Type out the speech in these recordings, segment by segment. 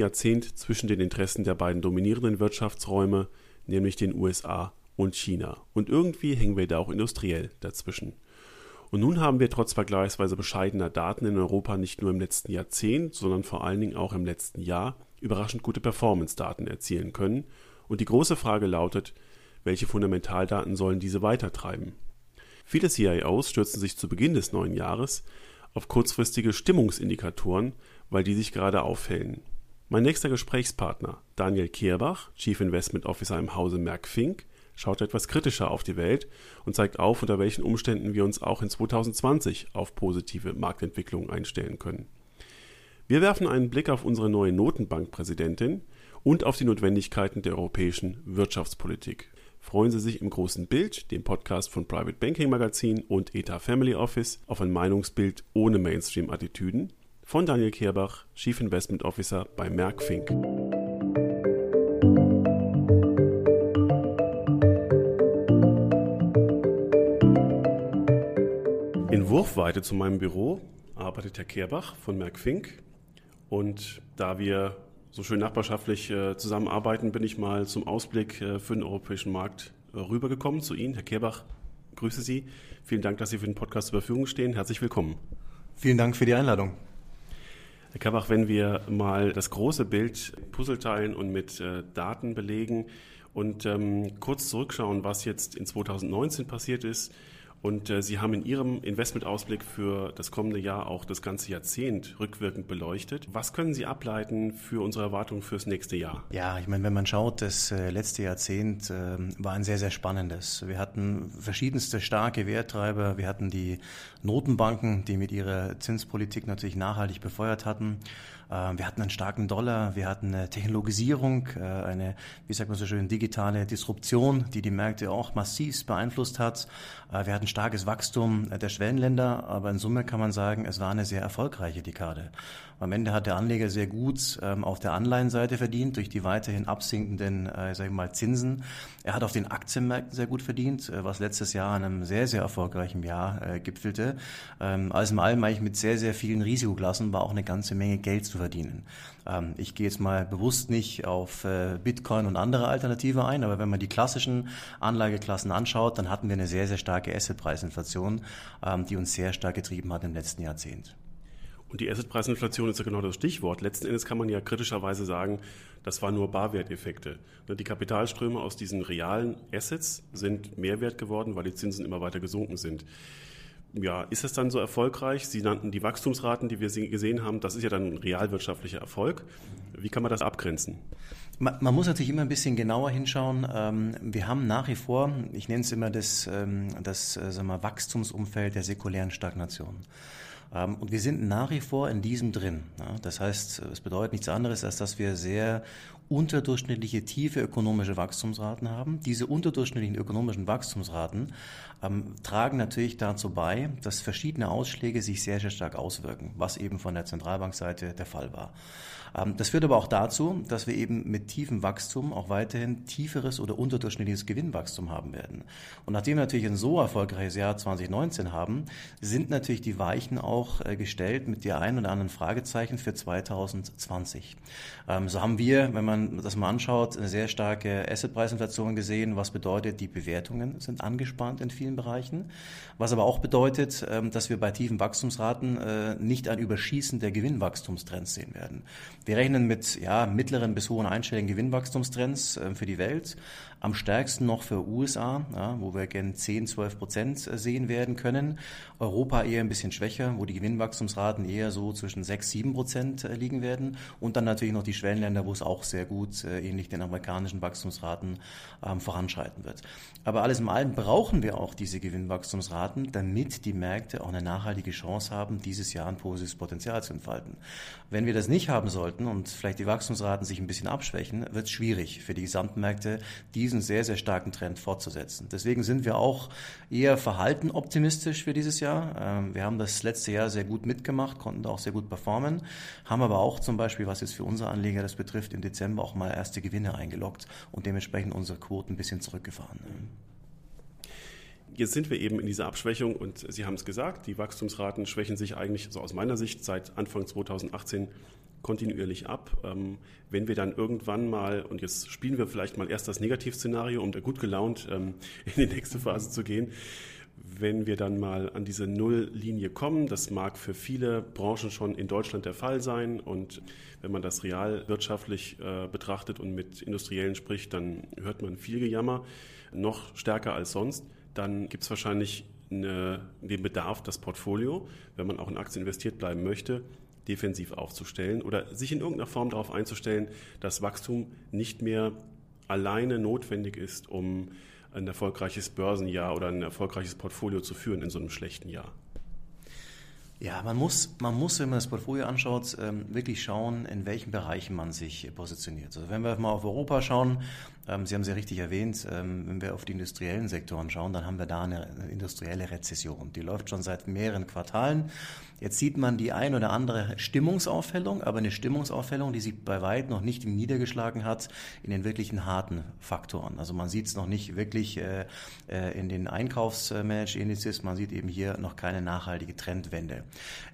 Jahrzehnt zwischen den Interessen der beiden dominierenden Wirtschaftsräume, nämlich den USA und China. Und irgendwie hängen wir da auch industriell dazwischen. Und nun haben wir trotz vergleichsweise bescheidener Daten in Europa nicht nur im letzten Jahrzehnt, sondern vor allen Dingen auch im letzten Jahr überraschend gute Performance-Daten erzielen können. Und die große Frage lautet, welche Fundamentaldaten sollen diese weitertreiben? Viele CIOs stürzen sich zu Beginn des neuen Jahres auf kurzfristige Stimmungsindikatoren, weil die sich gerade auffällen. Mein nächster Gesprächspartner, Daniel Kehrbach, Chief Investment Officer im Hause Merck Fink, schaut etwas kritischer auf die Welt und zeigt auf, unter welchen Umständen wir uns auch in 2020 auf positive Marktentwicklungen einstellen können. Wir werfen einen Blick auf unsere neue Notenbankpräsidentin und auf die Notwendigkeiten der europäischen Wirtschaftspolitik. Freuen Sie sich im großen Bild, dem Podcast von Private Banking Magazin und ETA Family Office, auf ein Meinungsbild ohne Mainstream-Attitüden von Daniel Kehrbach, Chief Investment Officer bei Merck Fink. In Wurfweite zu meinem Büro arbeitet Herr Kehrbach von Merck Fink. Und da wir so schön nachbarschaftlich äh, zusammenarbeiten, bin ich mal zum Ausblick äh, für den europäischen Markt äh, rübergekommen zu Ihnen. Herr Kehrbach, grüße Sie. Vielen Dank, dass Sie für den Podcast zur Verfügung stehen. Herzlich willkommen. Vielen Dank für die Einladung. Herr Kehrbach, wenn wir mal das große Bild Puzzleteilen und mit äh, Daten belegen und ähm, kurz zurückschauen, was jetzt in 2019 passiert ist, und äh, Sie haben in Ihrem Investmentausblick für das kommende Jahr auch das ganze Jahrzehnt rückwirkend beleuchtet. Was können Sie ableiten für unsere Erwartungen fürs nächste Jahr? Ja, ich meine, wenn man schaut, das äh, letzte Jahrzehnt äh, war ein sehr, sehr spannendes. Wir hatten verschiedenste starke Werttreiber. Wir hatten die Notenbanken, die mit ihrer Zinspolitik natürlich nachhaltig befeuert hatten. Äh, wir hatten einen starken Dollar, wir hatten eine Technologisierung, äh, eine, wie sagt man so schön, digitale Disruption, die die Märkte auch massiv beeinflusst hat. Äh, wir hatten starkes Wachstum der Schwellenländer, aber in Summe kann man sagen, es war eine sehr erfolgreiche Dekade. Am Ende hat der Anleger sehr gut ähm, auf der Anleihenseite verdient durch die weiterhin absinkenden, äh, sag ich mal, Zinsen. Er hat auf den Aktienmärkten sehr gut verdient, äh, was letztes Jahr an einem sehr, sehr erfolgreichen Jahr äh, gipfelte. Ähm, alles in allem eigentlich mit sehr, sehr vielen Risikoklassen war auch eine ganze Menge Geld zu verdienen. Ähm, ich gehe jetzt mal bewusst nicht auf äh, Bitcoin und andere Alternative ein, aber wenn man die klassischen Anlageklassen anschaut, dann hatten wir eine sehr, sehr starke Assetpreisinflation, ähm, die uns sehr stark getrieben hat im letzten Jahrzehnt. Und die Assetpreisinflation ist ja genau das Stichwort. Letzten Endes kann man ja kritischerweise sagen, das waren nur Barwerteffekte. Ne, die Kapitalströme aus diesen realen Assets sind mehr wert geworden, weil die Zinsen immer weiter gesunken sind. Ja, ist das dann so erfolgreich? Sie nannten die Wachstumsraten, die wir gesehen haben. Das ist ja dann ein realwirtschaftlicher Erfolg. Wie kann man das abgrenzen? Man, man muss natürlich immer ein bisschen genauer hinschauen. Ähm, wir haben nach wie vor, ich nenne es immer das, ähm, das äh, sagen wir, Wachstumsumfeld der säkulären Stagnation. Ähm, und wir sind nach wie vor in diesem drin. Das heißt, es bedeutet nichts anderes, als dass wir sehr unterdurchschnittliche tiefe ökonomische Wachstumsraten haben. Diese unterdurchschnittlichen ökonomischen Wachstumsraten ähm, tragen natürlich dazu bei, dass verschiedene Ausschläge sich sehr, sehr stark auswirken, was eben von der Zentralbankseite der Fall war. Ähm, das führt aber auch dazu, dass wir eben mit tiefem Wachstum auch weiterhin tieferes oder unterdurchschnittliches Gewinnwachstum haben werden. Und nachdem wir natürlich ein so erfolgreiches Jahr 2019 haben, sind natürlich die Weichen auch äh, gestellt mit der einen oder anderen Fragezeichen für 2020. Ähm, so haben wir, wenn man das mal anschaut, eine sehr starke Assetpreisinflation gesehen, was bedeutet, die Bewertungen sind angespannt in vielen Bereichen, was aber auch bedeutet, ähm, dass wir bei tiefen Wachstumsraten äh, nicht ein Überschießen der Gewinnwachstumstrends sehen werden. Wir rechnen mit ja, mittleren bis hohen einstelligen Gewinnwachstumstrends äh, für die Welt. Am stärksten noch für USA, ja, wo wir gerne 10, 12 Prozent äh, sehen werden können. Europa eher ein bisschen schwächer, wo die Gewinnwachstumsraten eher so zwischen 6, 7 Prozent äh, liegen werden. Und dann natürlich noch die Schwellenländer, wo es auch sehr gut, äh, ähnlich den amerikanischen Wachstumsraten, ähm, voranschreiten wird. Aber alles in allem brauchen wir auch diese Gewinnwachstumsraten, damit die Märkte auch eine nachhaltige Chance haben, dieses Jahr ein positives Potenzial zu entfalten. Wenn wir das nicht haben sollten und vielleicht die Wachstumsraten sich ein bisschen abschwächen, wird es schwierig für die gesamten Märkte, diese diesen sehr, sehr starken Trend fortzusetzen. Deswegen sind wir auch eher verhalten optimistisch für dieses Jahr. Ähm, wir haben das letzte Jahr sehr gut mitgemacht, konnten da auch sehr gut performen, haben aber auch zum Beispiel, was jetzt für unsere Anleger das betrifft, im Dezember auch mal erste Gewinne eingeloggt und dementsprechend unsere Quoten ein bisschen zurückgefahren. Jetzt sind wir eben in dieser Abschwächung und Sie haben es gesagt, die Wachstumsraten schwächen sich eigentlich, so aus meiner Sicht, seit Anfang 2018 kontinuierlich ab. Ähm, wenn wir dann irgendwann mal, und jetzt spielen wir vielleicht mal erst das Negativszenario, um da gut gelaunt ähm, in die nächste Phase zu gehen, wenn wir dann mal an diese Nulllinie kommen, das mag für viele Branchen schon in Deutschland der Fall sein und wenn man das real wirtschaftlich äh, betrachtet und mit Industriellen spricht, dann hört man viel Gejammer, noch stärker als sonst. Dann gibt es wahrscheinlich eine, den Bedarf, das Portfolio, wenn man auch in Aktien investiert bleiben möchte, defensiv aufzustellen oder sich in irgendeiner Form darauf einzustellen, dass Wachstum nicht mehr alleine notwendig ist, um ein erfolgreiches Börsenjahr oder ein erfolgreiches Portfolio zu führen in so einem schlechten Jahr? Ja, man muss, man muss, wenn man das Portfolio anschaut, ähm, wirklich schauen, in welchen Bereichen man sich positioniert. Also wenn wir mal auf Europa schauen, Sie haben ja richtig erwähnt, ähm, wenn wir auf die industriellen Sektoren schauen, dann haben wir da eine industrielle Rezession. Die läuft schon seit mehreren Quartalen. Jetzt sieht man die ein oder andere Stimmungsaufhellung, aber eine Stimmungsaufhellung, die sich bei weit noch nicht niedergeschlagen hat in den wirklichen harten Faktoren. Also man sieht es noch nicht wirklich äh, äh in den Einkaufsmanaged-Indizes, man sieht eben hier noch keine nachhaltige Trendwende.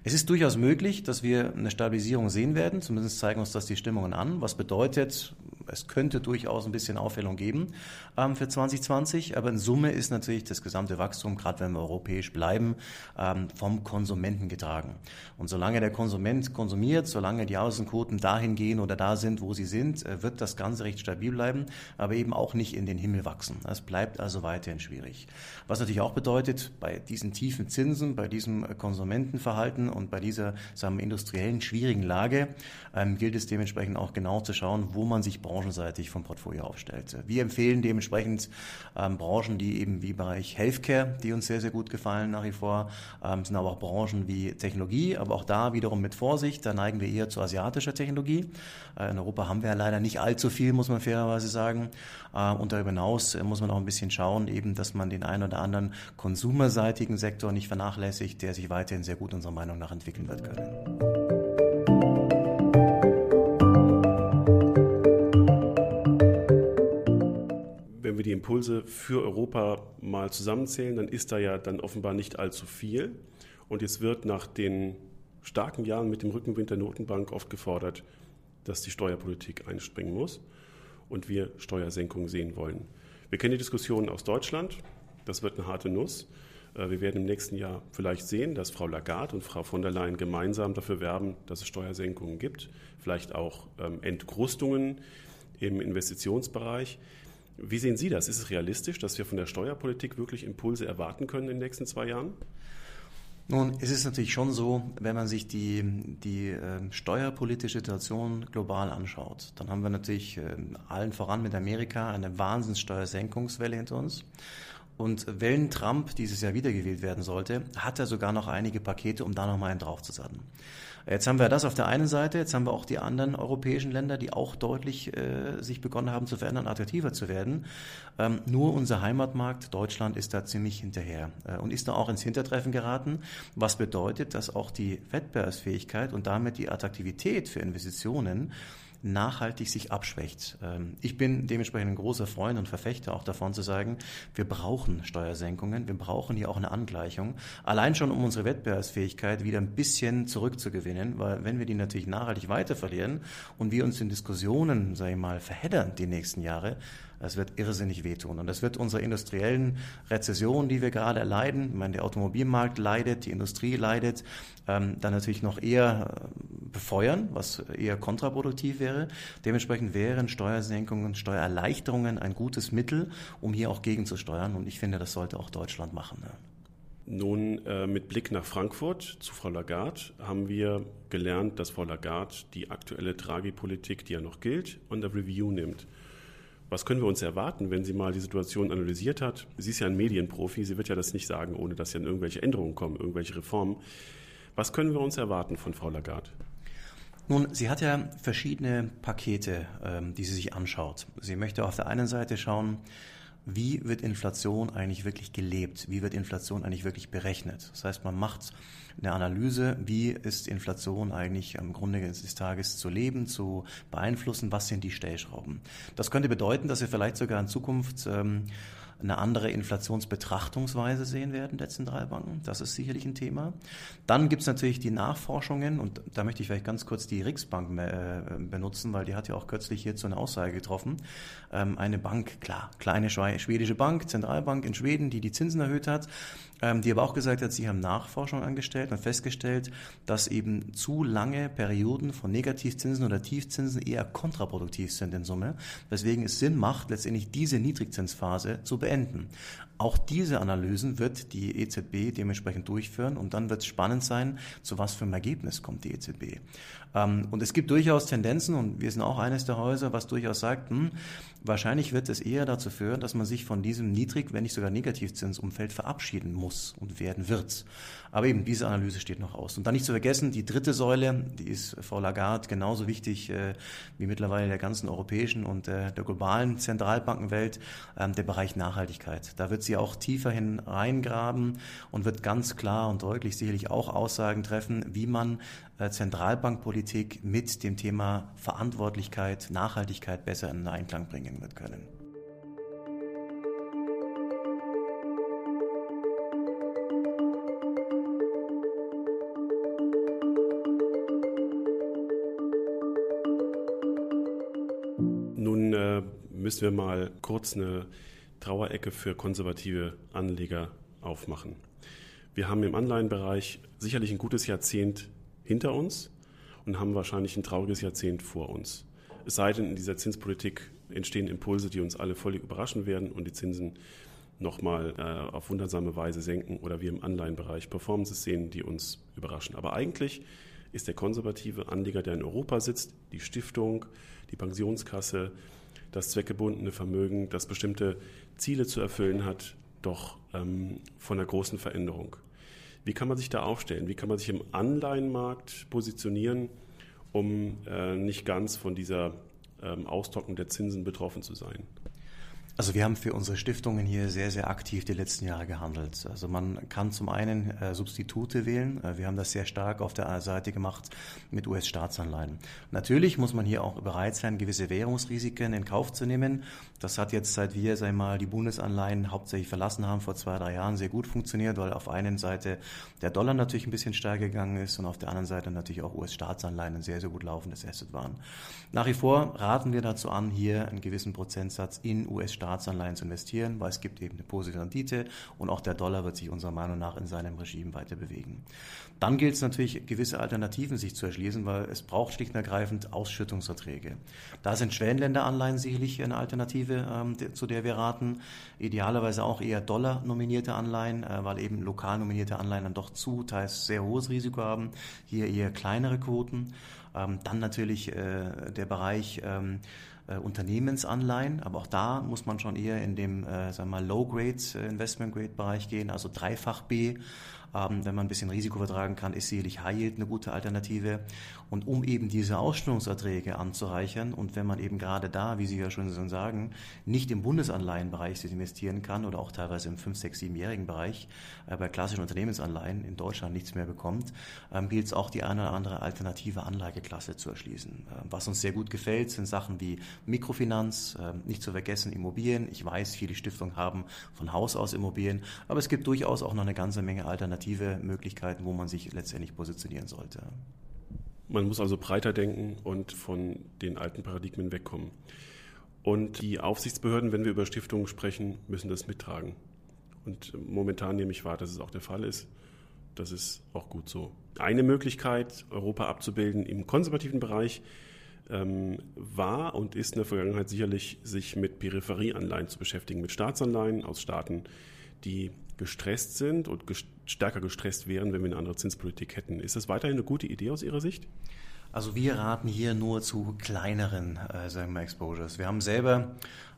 Es ist durchaus möglich, dass wir eine Stabilisierung sehen werden, zumindest zeigen uns das die Stimmungen an, was bedeutet, es könnte durchaus ein bisschen Aufhellung geben ähm, für 2020, aber in Summe ist natürlich das gesamte Wachstum, gerade wenn wir europäisch bleiben, ähm, vom Konsumenten getragen. Und solange der Konsument konsumiert, solange die Außenquoten dahin gehen oder da sind, wo sie sind, äh, wird das Ganze recht stabil bleiben, aber eben auch nicht in den Himmel wachsen. Es bleibt also weiterhin schwierig. Was natürlich auch bedeutet, bei diesen tiefen Zinsen, bei diesem Konsumentenverhalten und bei dieser sagen wir, industriellen schwierigen Lage ähm, gilt es dementsprechend auch genau zu schauen, wo man sich branchenseitig vom Portfolio aufstellt. Wir empfehlen dementsprechend ähm, Branchen, die eben wie Bereich Healthcare, die uns sehr, sehr gut gefallen nach wie vor, ähm, sind aber auch Branchen wie Technologie, aber auch da wiederum mit Vorsicht, da neigen wir eher zu asiatischer Technologie. Äh, in Europa haben wir ja leider nicht allzu viel, muss man fairerweise sagen. Äh, und darüber hinaus äh, muss man auch ein bisschen schauen, eben, dass man den einen oder anderen konsumerseitigen Sektor nicht vernachlässigt, der sich weiterhin sehr gut unserer Meinung nach entwickeln wird können. Die Impulse für Europa mal zusammenzählen, dann ist da ja dann offenbar nicht allzu viel. Und jetzt wird nach den starken Jahren mit dem Rückenwind der Notenbank oft gefordert, dass die Steuerpolitik einspringen muss und wir Steuersenkungen sehen wollen. Wir kennen die Diskussionen aus Deutschland. Das wird eine harte Nuss. Äh, wir werden im nächsten Jahr vielleicht sehen, dass Frau Lagarde und Frau von der Leyen gemeinsam dafür werben, dass es Steuersenkungen gibt, vielleicht auch ähm, Entgrustungen im Investitionsbereich. Wie sehen Sie das? Ist es realistisch, dass wir von der Steuerpolitik wirklich Impulse erwarten können in den nächsten zwei Jahren? Nun, es ist natürlich schon so, wenn man sich die, die äh, steuerpolitische Situation global anschaut, dann haben wir natürlich äh, allen voran mit Amerika eine Wahnsinnssteuersenkungswelle hinter uns. Und wenn Trump dieses Jahr wiedergewählt werden sollte, hat er sogar noch einige Pakete, um da nochmal einen draufzusatten. Jetzt haben wir das auf der einen Seite, jetzt haben wir auch die anderen europäischen Länder, die auch deutlich äh, sich begonnen haben zu verändern, attraktiver zu werden. Ähm, nur unser Heimatmarkt Deutschland ist da ziemlich hinterher äh, und ist da auch ins Hintertreffen geraten, was bedeutet, dass auch die Wettbewerbsfähigkeit und damit die Attraktivität für Investitionen nachhaltig sich abschwächt. Ähm, ich bin dementsprechend ein großer Freund und Verfechter auch davon zu sagen, wir brauchen Steuersenkungen, wir brauchen hier auch eine Angleichung, allein schon um unsere Wettbewerbsfähigkeit wieder ein bisschen zurückzugewinnen, weil wenn wir die natürlich nachhaltig weiter verlieren und wir uns in Diskussionen, sage ich mal, verheddern die nächsten Jahre, das wird irrsinnig wehtun. Und das wird unserer industriellen Rezession, die wir gerade erleiden, ich meine, der Automobilmarkt leidet, die Industrie leidet, ähm, dann natürlich noch eher äh, befeuern, was eher kontraproduktiv wäre. Dementsprechend wären Steuersenkungen, Steuererleichterungen ein gutes Mittel, um hier auch gegenzusteuern. Und ich finde, das sollte auch Deutschland machen. Ne? Nun, äh, mit Blick nach Frankfurt zu Frau Lagarde haben wir gelernt, dass Frau Lagarde die aktuelle Tragipolitik, die ja noch gilt, unter Review nimmt. Was können wir uns erwarten, wenn sie mal die Situation analysiert hat? Sie ist ja ein Medienprofi, sie wird ja das nicht sagen, ohne dass ja irgendwelche Änderungen kommen, irgendwelche Reformen. Was können wir uns erwarten von Frau Lagarde? Nun, sie hat ja verschiedene Pakete, ähm, die sie sich anschaut. Sie möchte auf der einen Seite schauen, wie wird Inflation eigentlich wirklich gelebt? Wie wird Inflation eigentlich wirklich berechnet? Das heißt, man macht eine Analyse, wie ist Inflation eigentlich am Grunde des Tages zu leben, zu beeinflussen, was sind die Stellschrauben. Das könnte bedeuten, dass wir vielleicht sogar in Zukunft ähm, eine andere Inflationsbetrachtungsweise sehen werden der Zentralbanken. Das ist sicherlich ein Thema. Dann gibt es natürlich die Nachforschungen und da möchte ich vielleicht ganz kurz die Riksbank äh, benutzen, weil die hat ja auch kürzlich hierzu eine Aussage getroffen. Ähm, eine Bank, klar, kleine schwedische Bank, Zentralbank in Schweden, die die Zinsen erhöht hat, ähm, die aber auch gesagt hat, sie haben Nachforschung angestellt und festgestellt, dass eben zu lange Perioden von Negativzinsen oder Tiefzinsen eher kontraproduktiv sind in Summe, weswegen es Sinn macht, letztendlich diese Niedrigzinsphase zu beenden. Auch diese Analysen wird die EZB dementsprechend durchführen und dann wird es spannend sein, zu was für einem Ergebnis kommt die EZB. Ähm, und es gibt durchaus Tendenzen und wir sind auch eines der Häuser, was durchaus sagt, hm, wahrscheinlich wird es eher dazu führen, dass man sich von diesem Niedrig-, wenn nicht sogar Negativzinsumfeld verabschieden muss und werden wird. Aber eben diese Analyse steht noch aus. Und dann nicht zu vergessen, die dritte Säule, die ist Frau Lagarde genauso wichtig äh, wie mittlerweile der ganzen europäischen und äh, der globalen Zentralbankenwelt, äh, der Bereich Nachhaltigkeit. Da wird sie auch tiefer hin reingraben und wird ganz klar und deutlich sicherlich auch Aussagen treffen, wie man äh, Zentralbankpolitik mit dem Thema Verantwortlichkeit, Nachhaltigkeit besser in Einklang bringen wird können. Nun äh, müssen wir mal kurz eine Trauerecke für konservative Anleger aufmachen. Wir haben im Anleihenbereich sicherlich ein gutes Jahrzehnt hinter uns und haben wahrscheinlich ein trauriges Jahrzehnt vor uns. Es sei denn, in dieser Zinspolitik entstehen Impulse, die uns alle völlig überraschen werden und die Zinsen nochmal äh, auf wundersame Weise senken oder wir im Anleihenbereich Performances sehen, die uns überraschen. Aber eigentlich ist der konservative Anleger, der in Europa sitzt, die Stiftung, die Pensionskasse, das zweckgebundene Vermögen, das bestimmte Ziele zu erfüllen hat, doch ähm, von einer großen Veränderung. Wie kann man sich da aufstellen? Wie kann man sich im Anleihenmarkt positionieren, um äh, nicht ganz von dieser ähm, Austrocknung der Zinsen betroffen zu sein? Also wir haben für unsere Stiftungen hier sehr, sehr aktiv die letzten Jahre gehandelt. Also man kann zum einen äh, Substitute wählen. Äh, wir haben das sehr stark auf der Seite gemacht mit US-Staatsanleihen. Natürlich muss man hier auch bereit sein, gewisse Währungsrisiken in Kauf zu nehmen. Das hat jetzt, seit wir, ich mal, die Bundesanleihen hauptsächlich verlassen haben, vor zwei, drei Jahren sehr gut funktioniert, weil auf einer Seite der Dollar natürlich ein bisschen stärker gegangen ist und auf der anderen Seite natürlich auch US-Staatsanleihen ein sehr, sehr gut laufendes Asset waren. Nach wie vor raten wir dazu an, hier einen gewissen Prozentsatz in US-Staatsanleihen Staatsanleihen zu investieren, weil es gibt eben eine positive Rendite und auch der Dollar wird sich unserer Meinung nach in seinem Regime weiter bewegen. Dann gilt es natürlich, gewisse Alternativen sich zu erschließen, weil es braucht schlicht und ergreifend Ausschüttungsverträge. Da sind Schwellenländeranleihen sicherlich eine Alternative, ähm, zu der wir raten. Idealerweise auch eher Dollar-nominierte Anleihen, äh, weil eben lokal nominierte Anleihen dann doch zu teils sehr hohes Risiko haben. Hier eher kleinere Quoten. Ähm, dann natürlich äh, der Bereich ähm, äh, Unternehmensanleihen, aber auch da muss man schon eher in dem äh, sagen wir mal, Low-Grade äh, Investment-Grade-Bereich gehen, also dreifach B ähm, wenn man ein bisschen Risiko vertragen kann, ist sicherlich High Yield eine gute Alternative. Und um eben diese Ausstellungserträge anzureichern und wenn man eben gerade da, wie Sie ja schon sagen, nicht im Bundesanleihenbereich investieren kann oder auch teilweise im 5, 6, 7-jährigen Bereich äh, bei klassischen Unternehmensanleihen in Deutschland nichts mehr bekommt, ähm, gilt es auch die eine oder andere alternative Anlageklasse zu erschließen. Ähm, was uns sehr gut gefällt, sind Sachen wie Mikrofinanz, ähm, nicht zu vergessen Immobilien. Ich weiß, viele Stiftungen haben von Haus aus Immobilien, aber es gibt durchaus auch noch eine ganze Menge Alternativen alternative Möglichkeiten, wo man sich letztendlich positionieren sollte. Man muss also breiter denken und von den alten Paradigmen wegkommen. Und die Aufsichtsbehörden, wenn wir über Stiftungen sprechen, müssen das mittragen. Und momentan nehme ich wahr, dass es auch der Fall ist. Das ist auch gut so. Eine Möglichkeit, Europa abzubilden im konservativen Bereich, ähm, war und ist in der Vergangenheit sicherlich, sich mit Peripherieanleihen zu beschäftigen, mit Staatsanleihen aus Staaten, die gestresst sind und gest stärker gestresst wären, wenn wir eine andere Zinspolitik hätten. Ist das weiterhin eine gute Idee aus Ihrer Sicht? Also wir raten hier nur zu kleineren äh, sagen wir Exposures. Wir haben selber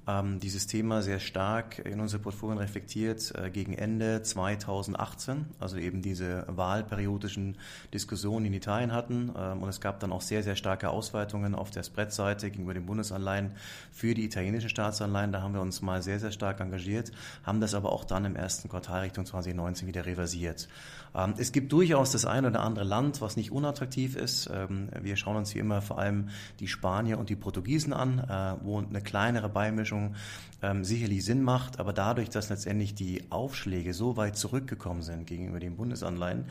ähm, dieses Thema sehr stark in unsere Portfolien reflektiert äh, gegen Ende 2018, also eben diese wahlperiodischen Diskussionen in Italien hatten. Ähm, und es gab dann auch sehr, sehr starke Ausweitungen auf der Spreadseite gegenüber den Bundesanleihen für die italienischen Staatsanleihen. Da haben wir uns mal sehr, sehr stark engagiert, haben das aber auch dann im ersten Quartal Richtung 2019 wieder reversiert. Ähm, es gibt durchaus das ein oder andere Land, was nicht unattraktiv ist. Ähm, wir schauen uns wie immer vor allem die Spanier und die Portugiesen an, äh, wo eine kleinere Beimischung Übergewichtung ähm, sicherlich Sinn macht, aber dadurch, dass letztendlich die Aufschläge so weit zurückgekommen sind gegenüber den Bundesanleihen,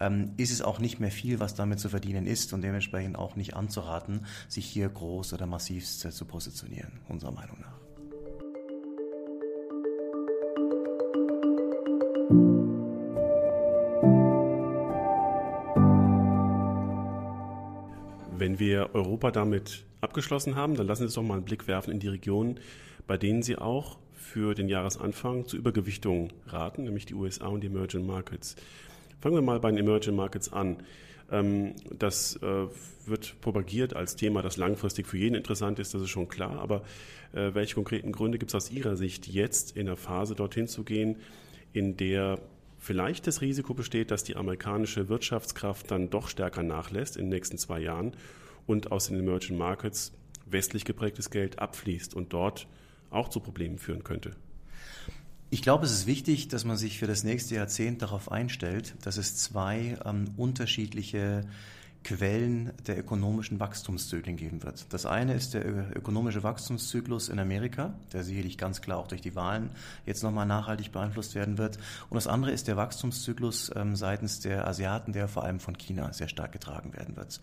ähm, ist es auch nicht mehr viel, was damit zu verdienen ist und dementsprechend auch nicht anzuraten, sich hier groß oder massiv zu positionieren, unserer Meinung nach. Wenn wir Europa damit abgeschlossen haben, dann lassen Sie uns doch mal einen Blick werfen in die Regionen, bei denen Sie auch für den Jahresanfang zu Übergewichtung raten, nämlich die USA und die Emerging Markets. Fangen wir mal bei den Emerging Markets an. Ähm, das äh, wird propagiert als Thema, das langfristig für jeden interessant ist, das ist schon klar. Aber äh, welche konkreten Gründe gibt es aus Ihrer Sicht jetzt in der Phase dorthin zu gehen, in der vielleicht das Risiko besteht, dass die amerikanische Wirtschaftskraft dann doch stärker nachlässt in den nächsten zwei Jahren und aus den Emerging Markets westlich geprägtes Geld abfließt und dort auch zu Problemen führen könnte? Ich glaube, es ist wichtig, dass man sich für das nächste Jahrzehnt darauf einstellt, dass es zwei ähm, unterschiedliche Quellen der ökonomischen Wachstumszyklen geben wird. Das eine ist der ökonomische Wachstumszyklus in Amerika, der sicherlich ganz klar auch durch die Wahlen jetzt nochmal nachhaltig beeinflusst werden wird. Und das andere ist der Wachstumszyklus ähm, seitens der Asiaten, der vor allem von China sehr stark getragen werden wird.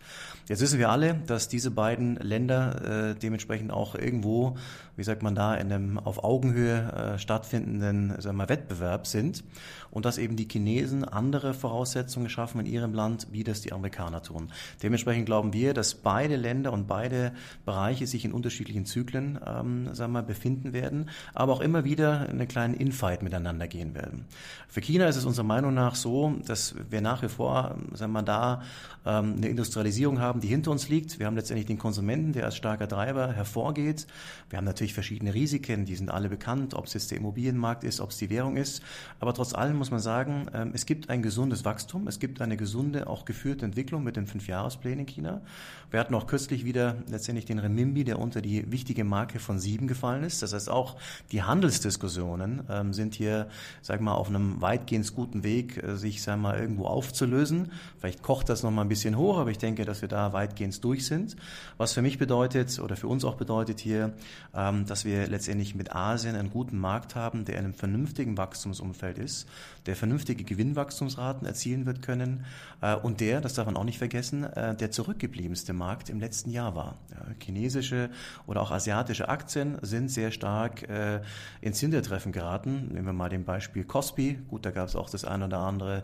Jetzt wissen wir alle, dass diese beiden Länder äh, dementsprechend auch irgendwo, wie sagt man da, in einem auf Augenhöhe äh, stattfindenden sagen wir, Wettbewerb sind und dass eben die Chinesen andere Voraussetzungen schaffen in ihrem Land, wie das die Amerikaner tun. Dementsprechend glauben wir, dass beide Länder und beide Bereiche sich in unterschiedlichen Zyklen ähm, sagen wir, befinden werden, aber auch immer wieder in einen kleinen Infight miteinander gehen werden. Für China ist es unserer Meinung nach so, dass wir nach wie vor sagen wir, da ähm, eine Industrialisierung haben, die hinter uns liegt. Wir haben letztendlich den Konsumenten, der als starker Treiber hervorgeht. Wir haben natürlich verschiedene Risiken, die sind alle bekannt, ob es jetzt der Immobilienmarkt ist, ob es die Währung ist. Aber trotz allem muss man sagen, ähm, es gibt ein gesundes Wachstum, es gibt eine gesunde, auch geführte Entwicklung mit den Fünfjahresplänen in China. Wir hatten auch kürzlich wieder letztendlich den Renminbi, der unter die wichtige Marke von sieben gefallen ist. Das heißt, auch die Handelsdiskussionen ähm, sind hier, sag mal, auf einem weitgehend guten Weg, äh, sich, sag mal, irgendwo aufzulösen. Vielleicht kocht das noch mal ein bisschen hoch, aber ich denke, dass wir da weitgehend durch sind. Was für mich bedeutet oder für uns auch bedeutet hier, ähm, dass wir letztendlich mit Asien einen guten Markt haben, der in einem vernünftigen Wachstumsumfeld ist, der vernünftige Gewinnwachstumsraten erzielen wird können äh, und der, das darf man auch nicht vergessen, äh, der zurückgebliebenste Markt im letzten Jahr war. chinesische oder auch asiatische Aktien sind sehr stark äh, ins Hintertreffen geraten. Nehmen wir mal den Beispiel Kospi. Gut, da gab es auch das ein oder andere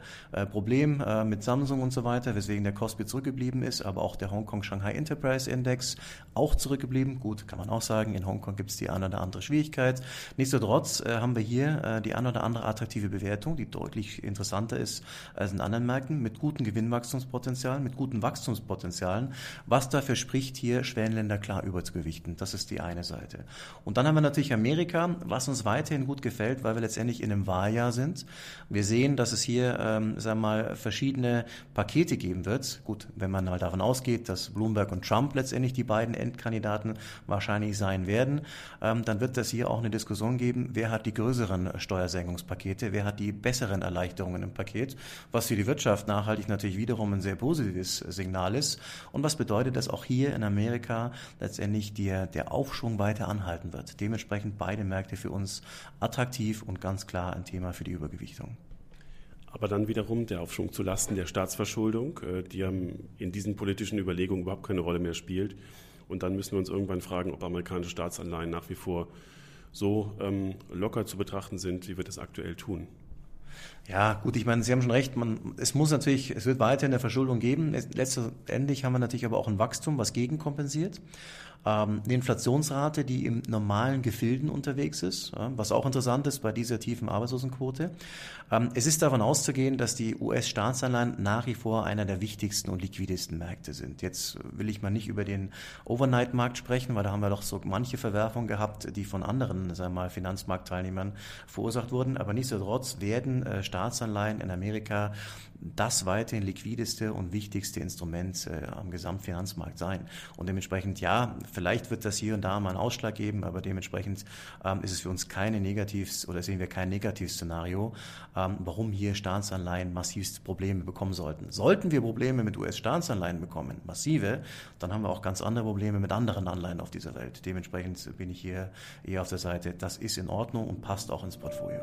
Problem mit Samsung und so weiter, weswegen der Kospi zurückgeblieben ist, aber auch der Hongkong Shanghai Enterprise Index auch zurückgeblieben. Gut, kann man auch sagen, in Hongkong gibt es die eine oder andere Schwierigkeit. Nichtsdestotrotz haben wir hier die eine oder andere attraktive Bewertung, die deutlich interessanter ist als in anderen Märkten, mit guten Gewinnwachstumspotenzialen, mit guten Wachstumspotenzialen, was dafür spricht, hier Schwellenländer klar überzugewichten. Das ist die eine Seite. Und dann haben wir natürlich Amerika, was uns weiterhin gut gefällt, weil wir letztendlich in einem Wahljahr sind. Wir sehen, dass es hier, ähm, sagen wir mal, verschiedene Pakete geben wird. Gut, wenn man mal davon ausgeht, dass Bloomberg und Trump letztendlich die beiden Endkandidaten wahrscheinlich sein werden, ähm, dann wird es hier auch eine Diskussion geben, wer hat die größeren Steuersenkungspakete, wer hat die besseren Erleichterungen im Paket, was für die Wirtschaft nachhaltig natürlich wiederum ein sehr positives Signal ist. Und was bedeutet, dass auch hier in Amerika letztendlich der, der Aufschwung weiter anhalten wird. Dementsprechend beide Märkte für uns attraktiv und ganz klar ein Thema für die Übergewichtung. Aber dann wiederum der Aufschwung zu Lasten der Staatsverschuldung, äh, die in diesen politischen Überlegungen überhaupt keine Rolle mehr spielt. Und dann müssen wir uns irgendwann fragen, ob amerikanische Staatsanleihen nach wie vor so ähm, locker zu betrachten sind, wie wir das aktuell tun. Ja, gut, ich meine, Sie haben schon recht, man, es muss natürlich, es wird weiterhin eine Verschuldung geben. Letztendlich haben wir natürlich aber auch ein Wachstum, was gegenkompensiert. Ähm, eine Inflationsrate, die im normalen Gefilden unterwegs ist, was auch interessant ist bei dieser tiefen Arbeitslosenquote. Ähm, es ist davon auszugehen, dass die US-Staatsanleihen nach wie vor einer der wichtigsten und liquidesten Märkte sind. Jetzt will ich mal nicht über den Overnight-Markt sprechen, weil da haben wir doch so manche Verwerfungen gehabt, die von anderen, sagen wir mal, Finanzmarktteilnehmern verursacht wurden. Aber nichtsdestotrotz werden äh, Staatsanleihen in Amerika das weiterhin liquideste und wichtigste Instrument äh, am Gesamtfinanzmarkt sein. Und dementsprechend, ja, vielleicht wird das hier und da mal einen Ausschlag geben, aber dementsprechend ähm, ist es für uns keine Negativs oder sehen wir kein Negativszenario, ähm, warum hier Staatsanleihen massivste Probleme bekommen sollten. Sollten wir Probleme mit US-Staatsanleihen bekommen, massive, dann haben wir auch ganz andere Probleme mit anderen Anleihen auf dieser Welt. Dementsprechend bin ich hier eher auf der Seite, das ist in Ordnung und passt auch ins Portfolio.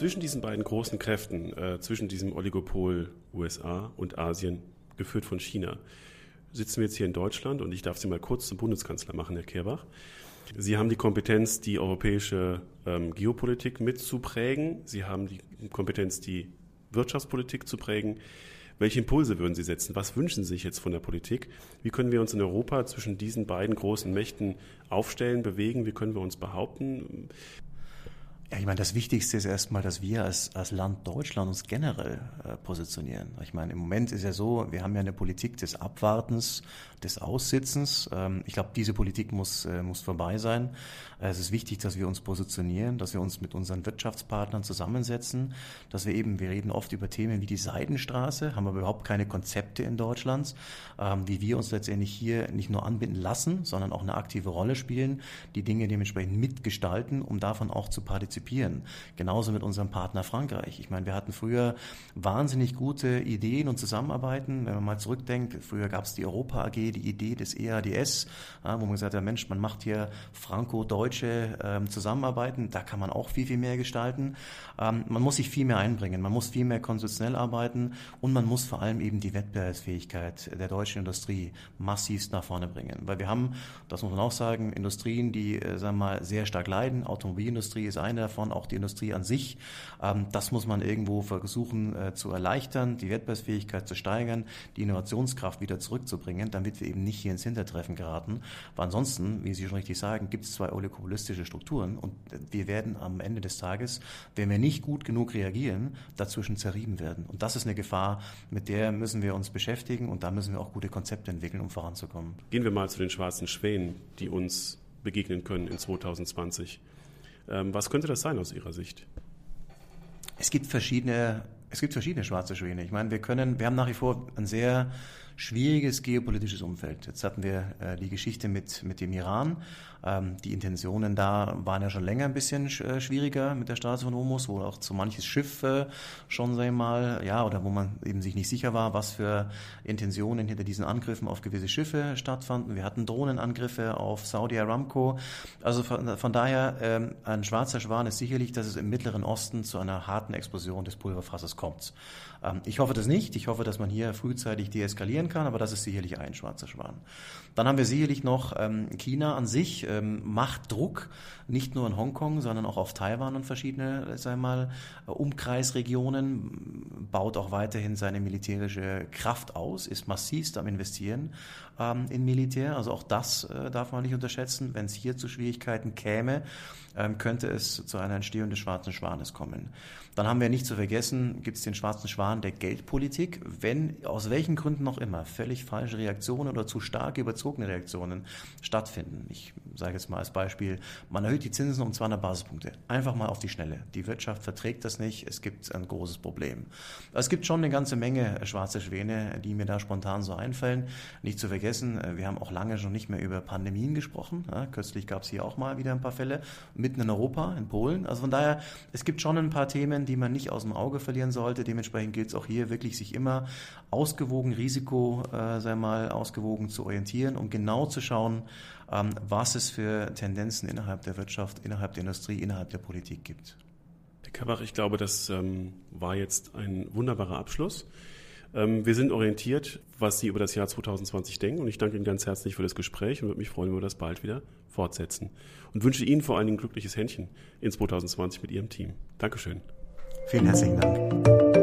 Zwischen diesen beiden großen Kräften, äh, zwischen diesem Oligopol USA und Asien, geführt von China, sitzen wir jetzt hier in Deutschland und ich darf Sie mal kurz zum Bundeskanzler machen, Herr Kehrbach. Sie haben die Kompetenz, die europäische ähm, Geopolitik mitzuprägen. Sie haben die Kompetenz, die Wirtschaftspolitik zu prägen. Welche Impulse würden Sie setzen? Was wünschen Sie sich jetzt von der Politik? Wie können wir uns in Europa zwischen diesen beiden großen Mächten aufstellen, bewegen? Wie können wir uns behaupten? Ja, ich meine, das Wichtigste ist erstmal, dass wir als, als Land Deutschland uns generell äh, positionieren. Ich meine, im Moment ist ja so, wir haben ja eine Politik des Abwartens, des Aussitzens. Ähm, ich glaube, diese Politik muss, äh, muss vorbei sein. Äh, es ist wichtig, dass wir uns positionieren, dass wir uns mit unseren Wirtschaftspartnern zusammensetzen, dass wir eben, wir reden oft über Themen wie die Seidenstraße, haben aber überhaupt keine Konzepte in Deutschland, ähm, wie wir uns letztendlich hier nicht nur anbinden lassen, sondern auch eine aktive Rolle spielen, die Dinge dementsprechend mitgestalten, um davon auch zu partizipieren partizipieren. Genauso mit unserem Partner Frankreich. Ich meine, wir hatten früher wahnsinnig gute Ideen und Zusammenarbeiten. Wenn man mal zurückdenkt, früher gab es die Europa AG, die Idee des EADS, wo man gesagt hat, Mensch, man macht hier franco-deutsche ähm, Zusammenarbeiten. Da kann man auch viel, viel mehr gestalten. Ähm, man muss sich viel mehr einbringen. Man muss viel mehr konzeptionell arbeiten und man muss vor allem eben die Wettbewerbsfähigkeit der deutschen Industrie massivst nach vorne bringen. Weil wir haben, das muss man auch sagen, Industrien, die, äh, sagen wir mal, sehr stark leiden. Automobilindustrie ist eine davon, auch die Industrie an sich. Ähm, das muss man irgendwo versuchen äh, zu erleichtern, die Wettbewerbsfähigkeit zu steigern, die Innovationskraft wieder zurückzubringen, damit wir eben nicht hier ins Hintertreffen geraten. Weil ansonsten, wie Sie schon richtig sagen, gibt es zwei oligopolistische Strukturen und wir werden am Ende des Tages, wenn wir nicht gut genug reagieren, dazwischen zerrieben werden. Und das ist eine Gefahr, mit der müssen wir uns beschäftigen und da müssen wir auch gute Konzepte entwickeln, um voranzukommen. Gehen wir mal zu den schwarzen Schwänen, die uns begegnen können in 2020. Ähm, was könnte das sein aus Ihrer Sicht? Es gibt verschiedene, es gibt verschiedene schwarze Schwäne. Ich meine, wir können, wir haben nach wie vor ein sehr schwieriges geopolitisches Umfeld. Jetzt hatten wir äh, die Geschichte mit, mit dem Iran. Ähm, die Intentionen da waren ja schon länger ein bisschen äh, schwieriger mit der Straße von Hormuz, wo auch so manches Schiff äh, schon, wir mal, ja, oder wo man eben sich nicht sicher war, was für Intentionen hinter diesen Angriffen auf gewisse Schiffe stattfanden. Wir hatten Drohnenangriffe auf Saudi Aramco. Also von, von daher, ähm, ein schwarzer Schwan ist sicherlich, dass es im Mittleren Osten zu einer harten Explosion des Pulverfasses kommt. Ähm, ich hoffe das nicht. Ich hoffe, dass man hier frühzeitig deeskalieren kann, aber das ist sicherlich ein schwarzer Schwan. Dann haben wir sicherlich noch China an sich, ähm, macht Druck, nicht nur in Hongkong, sondern auch auf Taiwan und verschiedene, sagen mal, Umkreisregionen, baut auch weiterhin seine militärische Kraft aus, ist massivst am Investieren ähm, in Militär. Also auch das äh, darf man nicht unterschätzen. Wenn es hier zu Schwierigkeiten käme, ähm, könnte es zu einer Entstehung des schwarzen Schwanes kommen. Dann haben wir nicht zu vergessen, gibt es den schwarzen Schwan der Geldpolitik. Wenn aus welchen Gründen noch immer völlig falsche Reaktionen oder zu stark überzogene Reaktionen stattfinden. Ich sage jetzt mal als Beispiel, man erhöht die Zinsen um 200 Basispunkte. Einfach mal auf die Schnelle. Die Wirtschaft verträgt das nicht. Es gibt ein großes Problem. Es gibt schon eine ganze Menge schwarze Schwäne, die mir da spontan so einfallen. Nicht zu vergessen, wir haben auch lange schon nicht mehr über Pandemien gesprochen. Ja, kürzlich gab es hier auch mal wieder ein paar Fälle mitten in Europa, in Polen. Also von daher, es gibt schon ein paar Themen, die man nicht aus dem Auge verlieren sollte. Dementsprechend gilt es auch hier wirklich, sich immer ausgewogen, Risiko, äh, sei mal, ausgewogen zu orientieren und genau zu schauen, was es für Tendenzen innerhalb der Wirtschaft, innerhalb der Industrie, innerhalb der Politik gibt. Herr Kabach, ich glaube, das ähm, war jetzt ein wunderbarer Abschluss. Ähm, wir sind orientiert, was Sie über das Jahr 2020 denken und ich danke Ihnen ganz herzlich für das Gespräch und würde mich freuen, wenn wir das bald wieder fortsetzen. Und wünsche Ihnen vor allen Dingen ein glückliches Händchen in 2020 mit Ihrem Team. Dankeschön. Vielen herzlichen Dank.